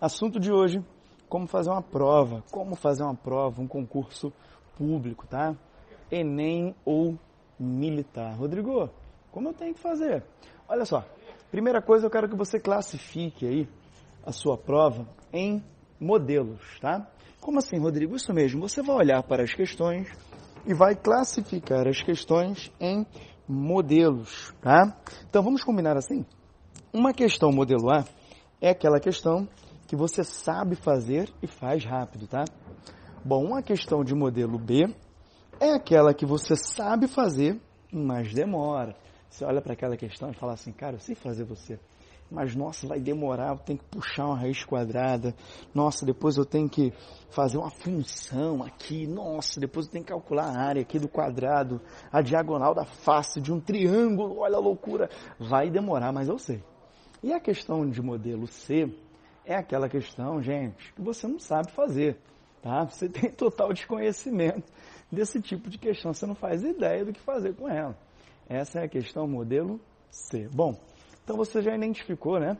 Assunto de hoje, como fazer uma prova, como fazer uma prova, um concurso público, tá? Enem ou militar. Rodrigo, como eu tenho que fazer? Olha só, primeira coisa eu quero que você classifique aí a sua prova em modelos, tá? Como assim, Rodrigo? Isso mesmo, você vai olhar para as questões e vai classificar as questões em modelos, tá? Então vamos combinar assim? Uma questão modelo A é aquela questão que você sabe fazer e faz rápido, tá? Bom, uma questão de modelo B é aquela que você sabe fazer, mas demora. Você olha para aquela questão e fala assim, cara, eu sei fazer você, mas nossa, vai demorar, eu tenho que puxar uma raiz quadrada, nossa, depois eu tenho que fazer uma função aqui, nossa, depois eu tenho que calcular a área aqui do quadrado, a diagonal da face de um triângulo, olha a loucura, vai demorar, mas eu sei. E a questão de modelo C é aquela questão, gente, que você não sabe fazer, tá? Você tem total desconhecimento desse tipo de questão, você não faz ideia do que fazer com ela. Essa é a questão modelo C. Bom, então você já identificou, né?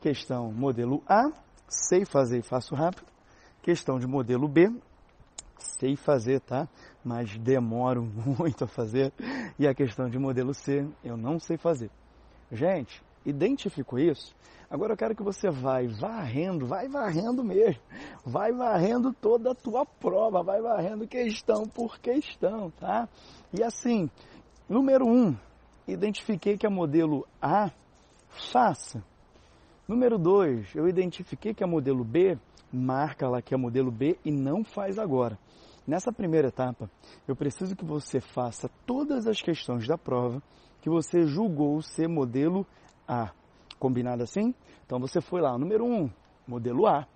Questão modelo A, sei fazer e faço rápido. Questão de modelo B, sei fazer, tá? Mas demoro muito a fazer. E a questão de modelo C, eu não sei fazer. Gente, identificou isso? Agora eu quero que você vai varrendo, vai varrendo mesmo. Vai varrendo toda a tua prova, vai varrendo questão por questão, tá? E assim, número um, identifiquei que a modelo A faça. Número 2, eu identifiquei que é modelo B, marca lá que é modelo B e não faz agora. Nessa primeira etapa, eu preciso que você faça todas as questões da prova que você julgou ser modelo A. Combinado assim? Então você foi lá, número 1, um, modelo A,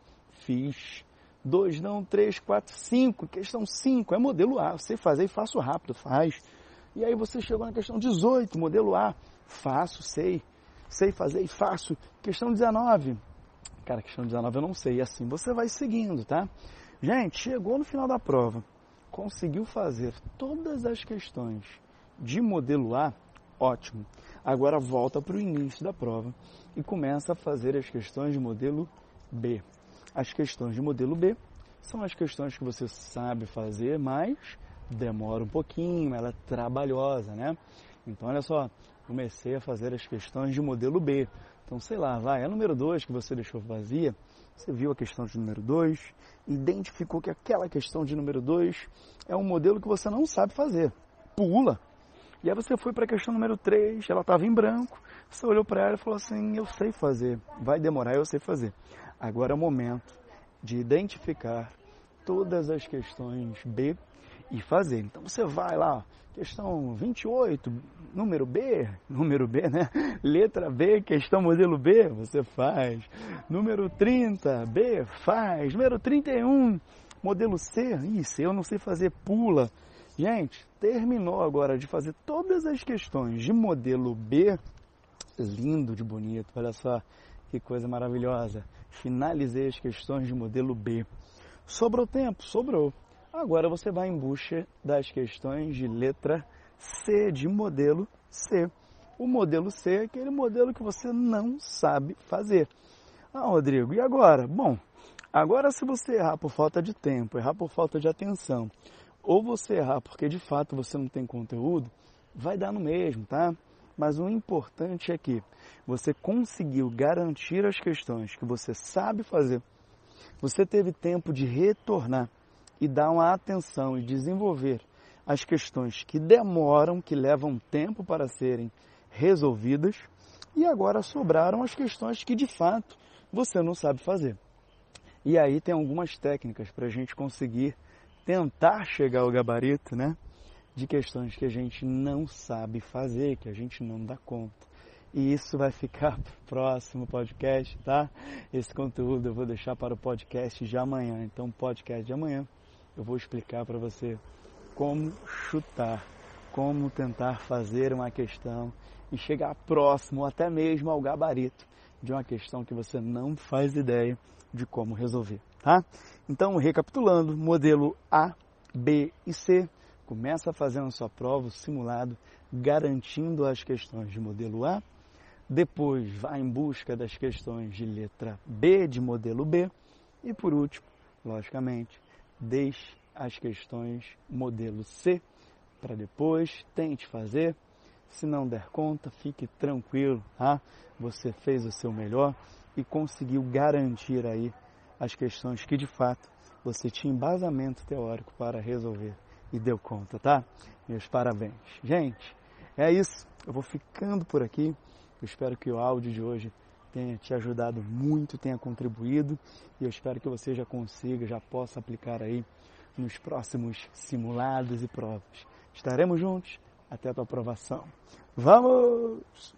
fiz. 2, não, 3, 4, 5, questão 5, é modelo A. Você fazer e faço rápido, faz. E aí você chegou na questão 18, modelo A, faço, sei sei fazer e faço. Questão 19. Cara, questão 19 eu não sei. E assim você vai seguindo, tá? Gente, chegou no final da prova, conseguiu fazer todas as questões de modelo A, ótimo. Agora volta para o início da prova e começa a fazer as questões de modelo B. As questões de modelo B são as questões que você sabe fazer, mas demora um pouquinho, ela é trabalhosa, né? Então, olha só, comecei a fazer as questões de modelo B. Então, sei lá, vai, a número 2 que você deixou vazia, você viu a questão de número 2, identificou que aquela questão de número 2 é um modelo que você não sabe fazer. Pula. E aí você foi para a questão número 3, ela estava em branco, você olhou para ela e falou assim, eu sei fazer, vai demorar, eu sei fazer. Agora é o momento de identificar todas as questões B e fazer. Então você vai lá, questão 28, número B, número B, né? Letra B, questão modelo B, você faz. Número 30, B, faz. Número 31, modelo C, isso, eu não sei fazer, pula. Gente, terminou agora de fazer todas as questões de modelo B, lindo de bonito, olha só que coisa maravilhosa. Finalizei as questões de modelo B. Sobrou tempo? Sobrou. Agora você vai em busca das questões de letra C, de modelo C. O modelo C é aquele modelo que você não sabe fazer. Ah, Rodrigo, e agora? Bom, agora se você errar por falta de tempo, errar por falta de atenção, ou você errar porque de fato você não tem conteúdo, vai dar no mesmo, tá? Mas o importante é que você conseguiu garantir as questões que você sabe fazer, você teve tempo de retornar e dar uma atenção e desenvolver as questões que demoram, que levam tempo para serem resolvidas, e agora sobraram as questões que de fato você não sabe fazer. E aí tem algumas técnicas para a gente conseguir tentar chegar ao gabarito, né? De questões que a gente não sabe fazer, que a gente não dá conta. E isso vai ficar para o próximo podcast, tá? Esse conteúdo eu vou deixar para o podcast de amanhã. Então, podcast de amanhã eu vou explicar para você como chutar, como tentar fazer uma questão e chegar próximo, até mesmo ao gabarito de uma questão que você não faz ideia de como resolver, tá? Então, recapitulando, modelo A, B e C, começa fazendo sua prova, o simulado, garantindo as questões de modelo A, Depois, vá em busca das questões de letra B, de modelo B. E por último, logicamente, deixe as questões modelo C para depois, tente fazer. Se não der conta, fique tranquilo, tá? Você fez o seu melhor e conseguiu garantir aí as questões que de fato você tinha embasamento teórico para resolver e deu conta, tá? Meus parabéns. Gente, é isso. Eu vou ficando por aqui. Eu espero que o áudio de hoje tenha te ajudado muito, tenha contribuído e eu espero que você já consiga, já possa aplicar aí nos próximos simulados e provas. Estaremos juntos até a tua aprovação. Vamos!